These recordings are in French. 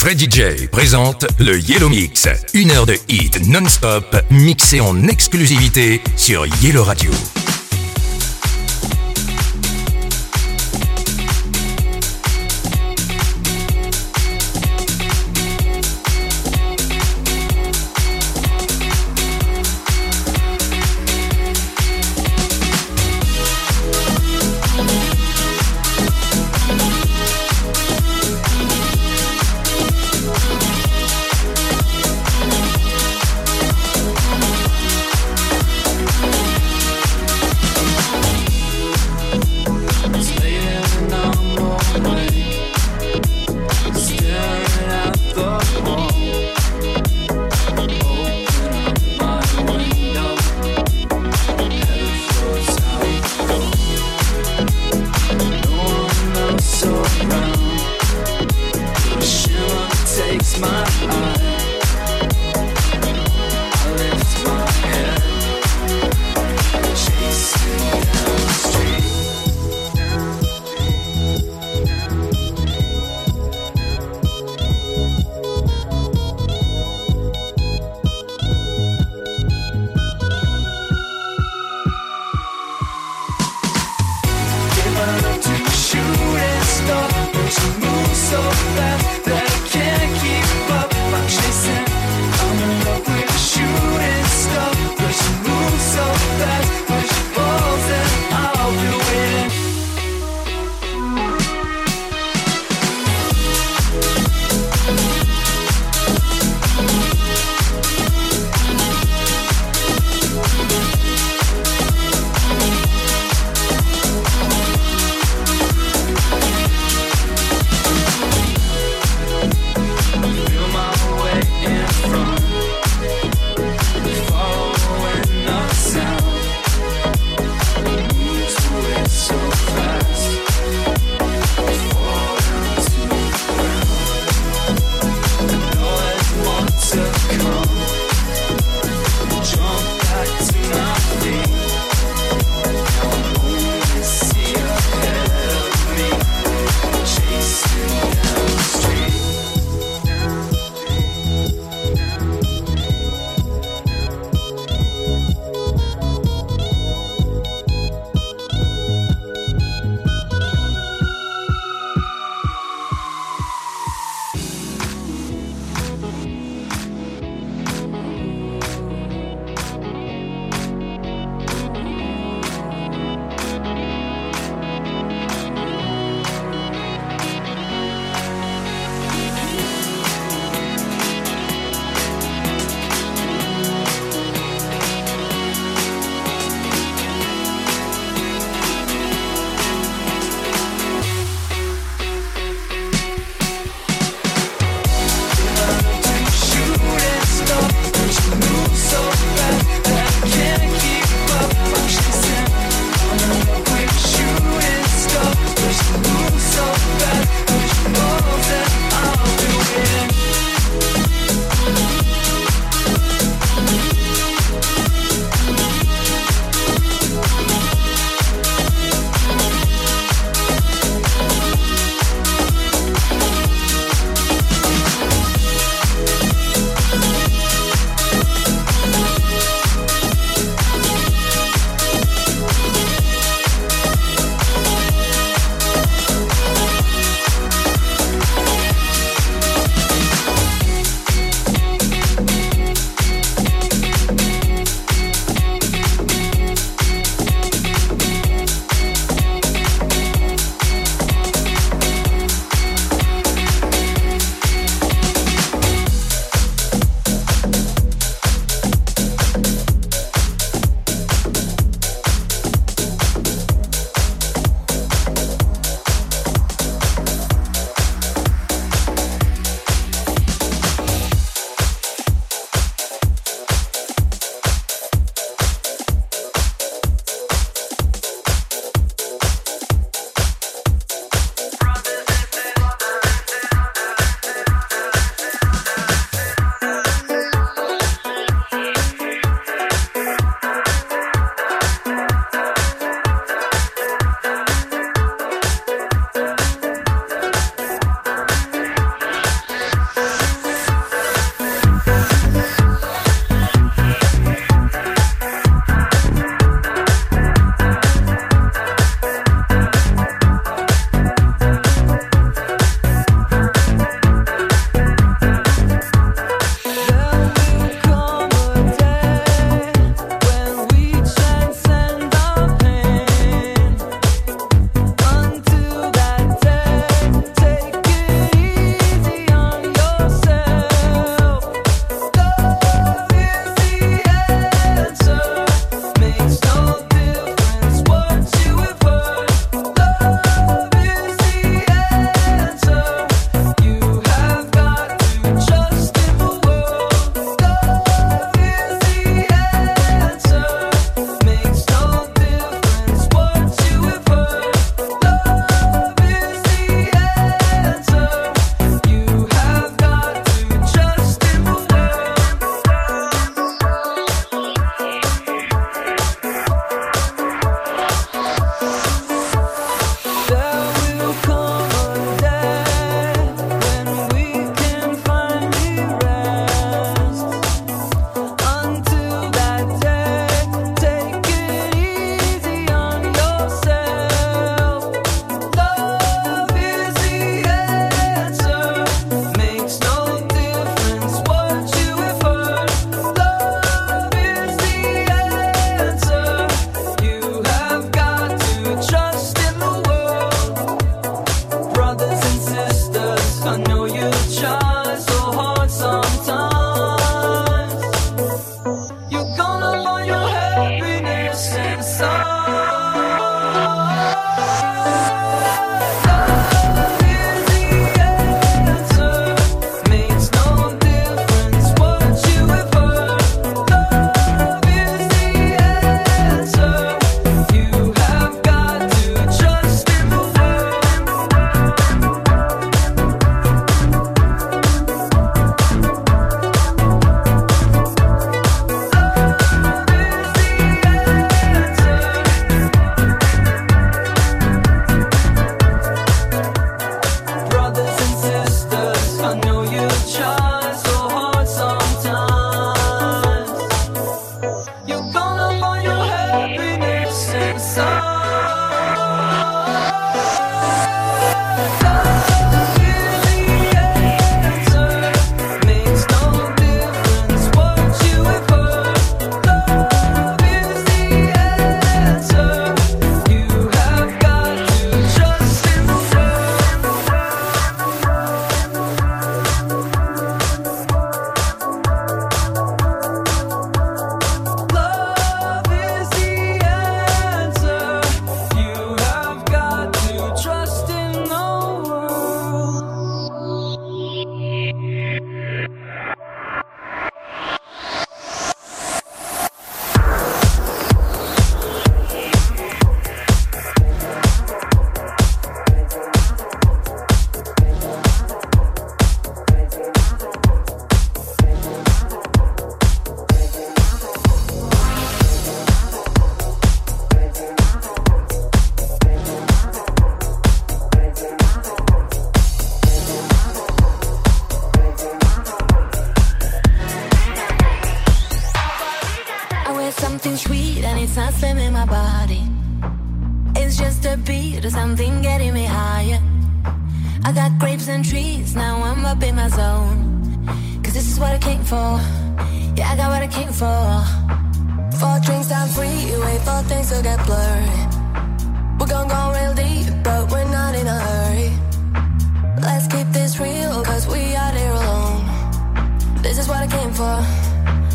Freddy J présente le Yellow Mix. Une heure de hit non-stop mixé en exclusivité sur Yellow Radio.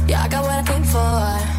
Yeah, I got what I came for.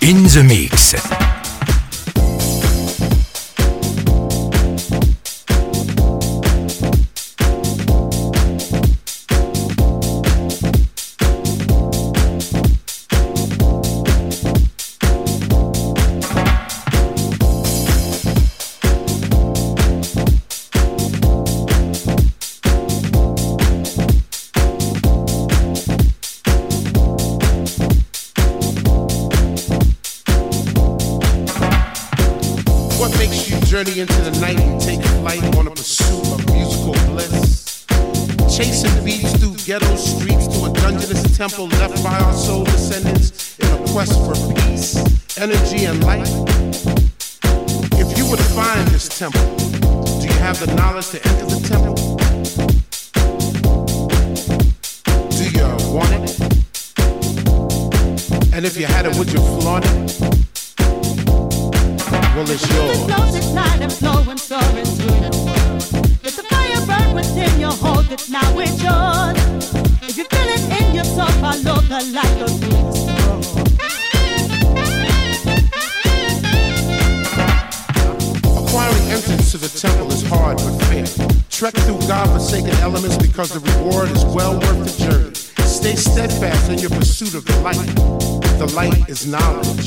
In the Mix. light. The light is knowledge.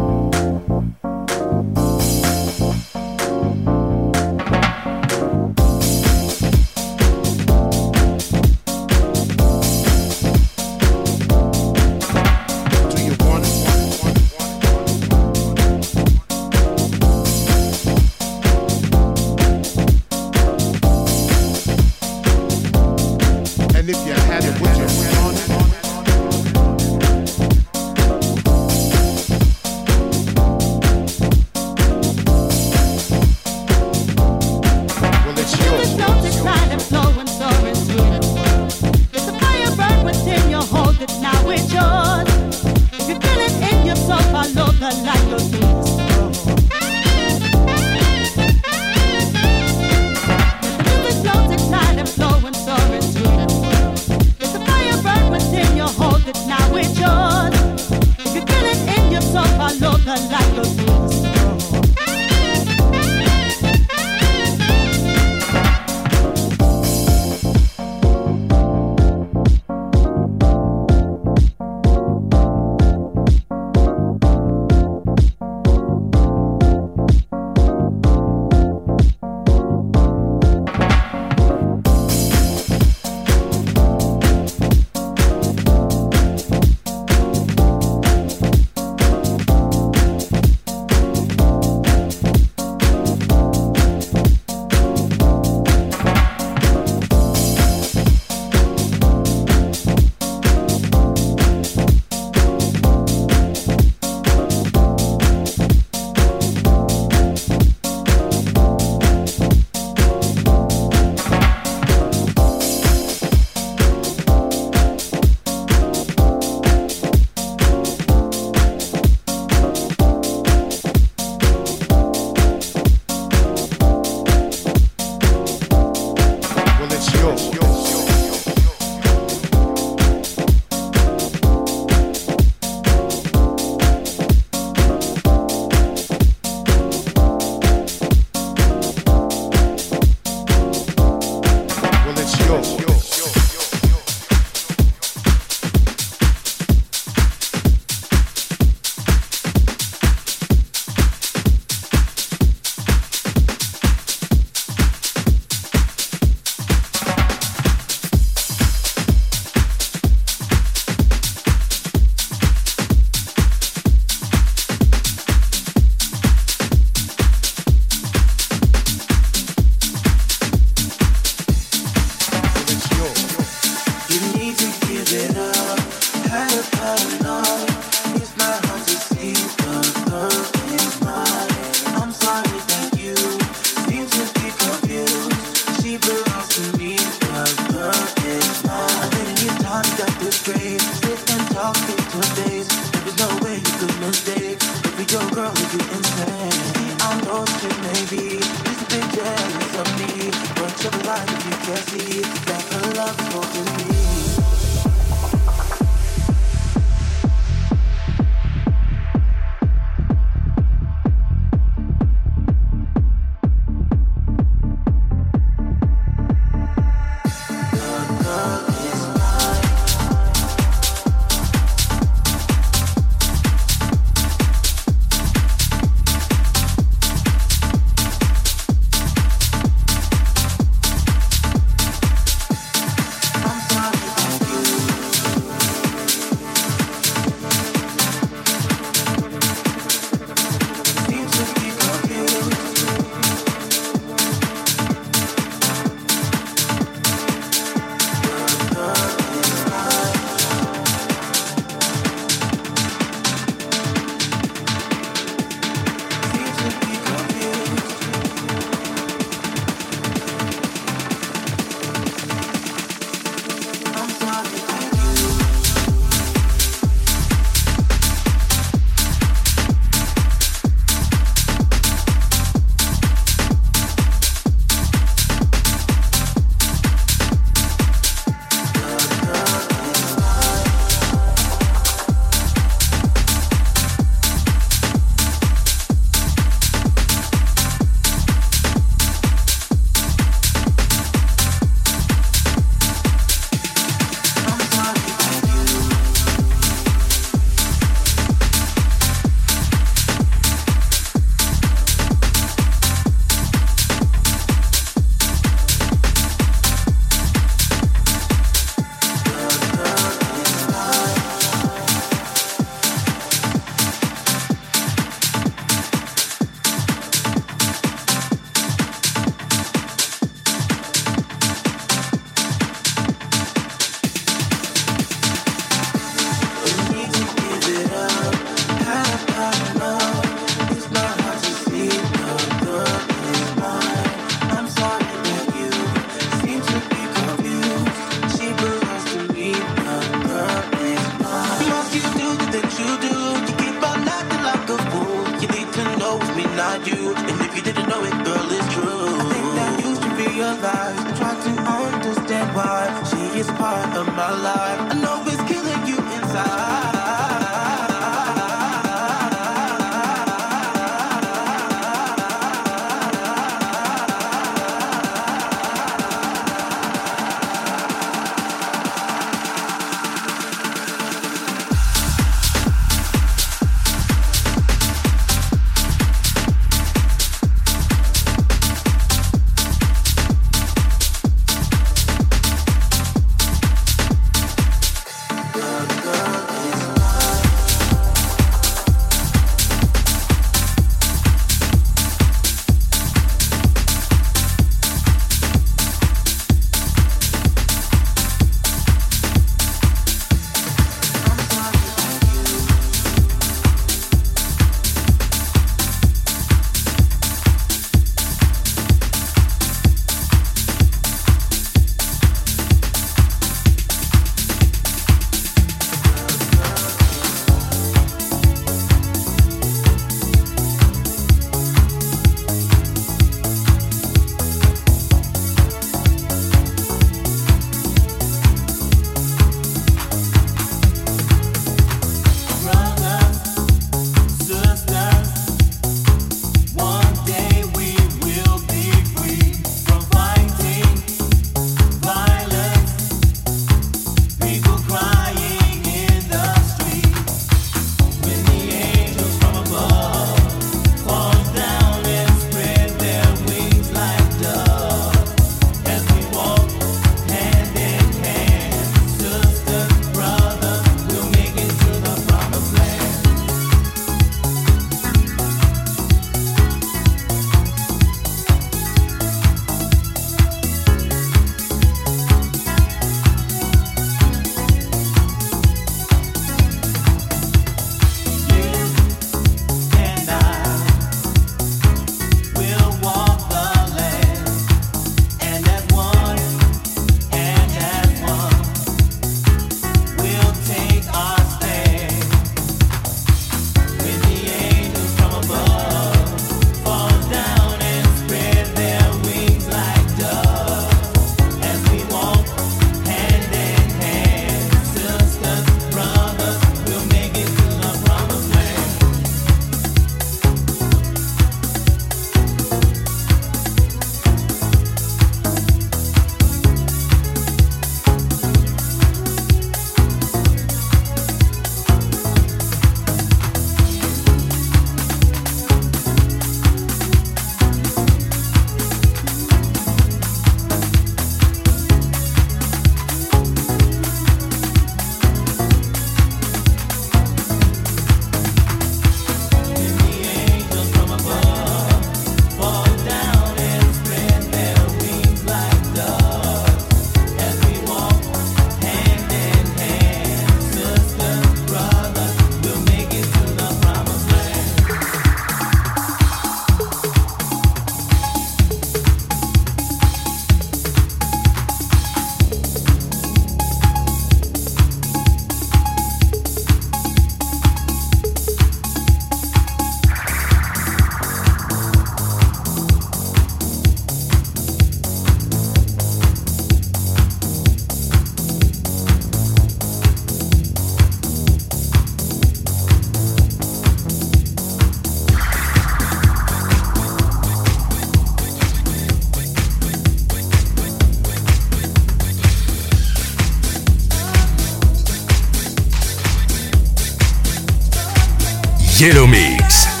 Yellow Mix.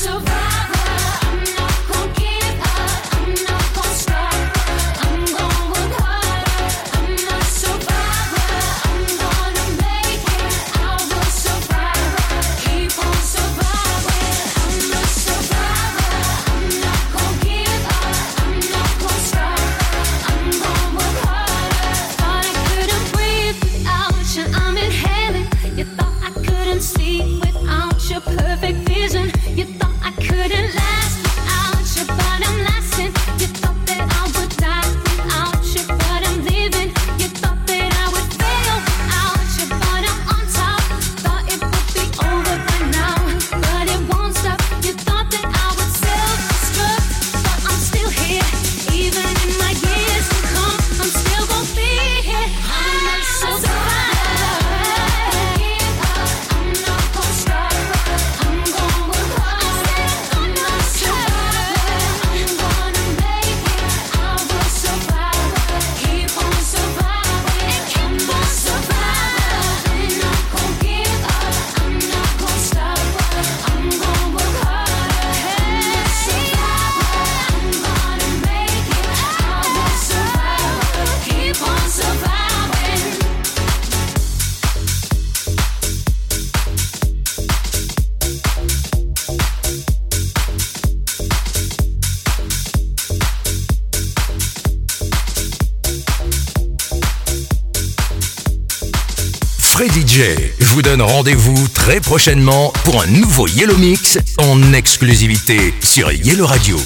survive. Rendez-vous très prochainement pour un nouveau Yellow Mix en exclusivité sur Yellow Radio.